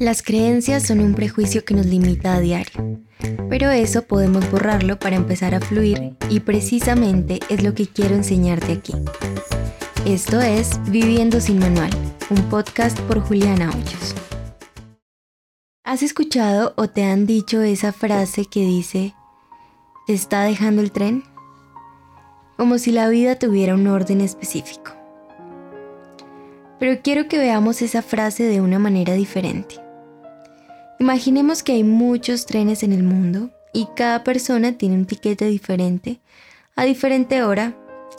Las creencias son un prejuicio que nos limita a diario, pero eso podemos borrarlo para empezar a fluir y precisamente es lo que quiero enseñarte aquí. Esto es Viviendo sin Manual, un podcast por Juliana Hoyos. ¿Has escuchado o te han dicho esa frase que dice, ¿te está dejando el tren? Como si la vida tuviera un orden específico. Pero quiero que veamos esa frase de una manera diferente. Imaginemos que hay muchos trenes en el mundo y cada persona tiene un tiquete diferente a diferente hora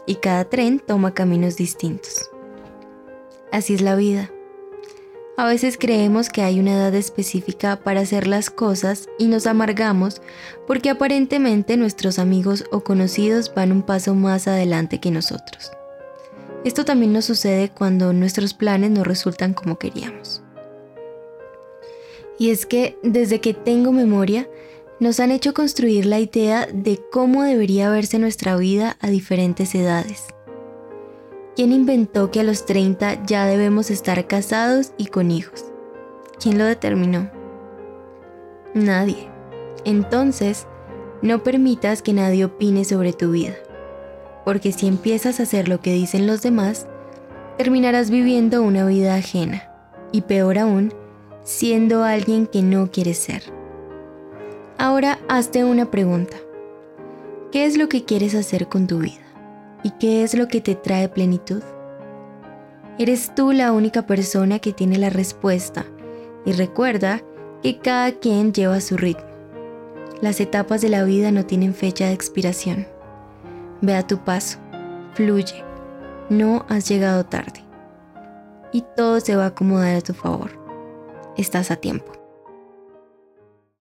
y cada tren toma caminos distintos. Así es la vida. A veces creemos que hay una edad específica para hacer las cosas y nos amargamos porque aparentemente nuestros amigos o conocidos van un paso más adelante que nosotros. Esto también nos sucede cuando nuestros planes no resultan como queríamos. Y es que desde que tengo memoria, nos han hecho construir la idea de cómo debería verse nuestra vida a diferentes edades. ¿Quién inventó que a los 30 ya debemos estar casados y con hijos? ¿Quién lo determinó? Nadie. Entonces, no permitas que nadie opine sobre tu vida, porque si empiezas a hacer lo que dicen los demás, terminarás viviendo una vida ajena, y peor aún, siendo alguien que no quieres ser. Ahora hazte una pregunta. ¿Qué es lo que quieres hacer con tu vida? ¿Y qué es lo que te trae plenitud? Eres tú la única persona que tiene la respuesta y recuerda que cada quien lleva su ritmo. Las etapas de la vida no tienen fecha de expiración. Ve a tu paso, fluye, no has llegado tarde y todo se va a acomodar a tu favor estás a tiempo.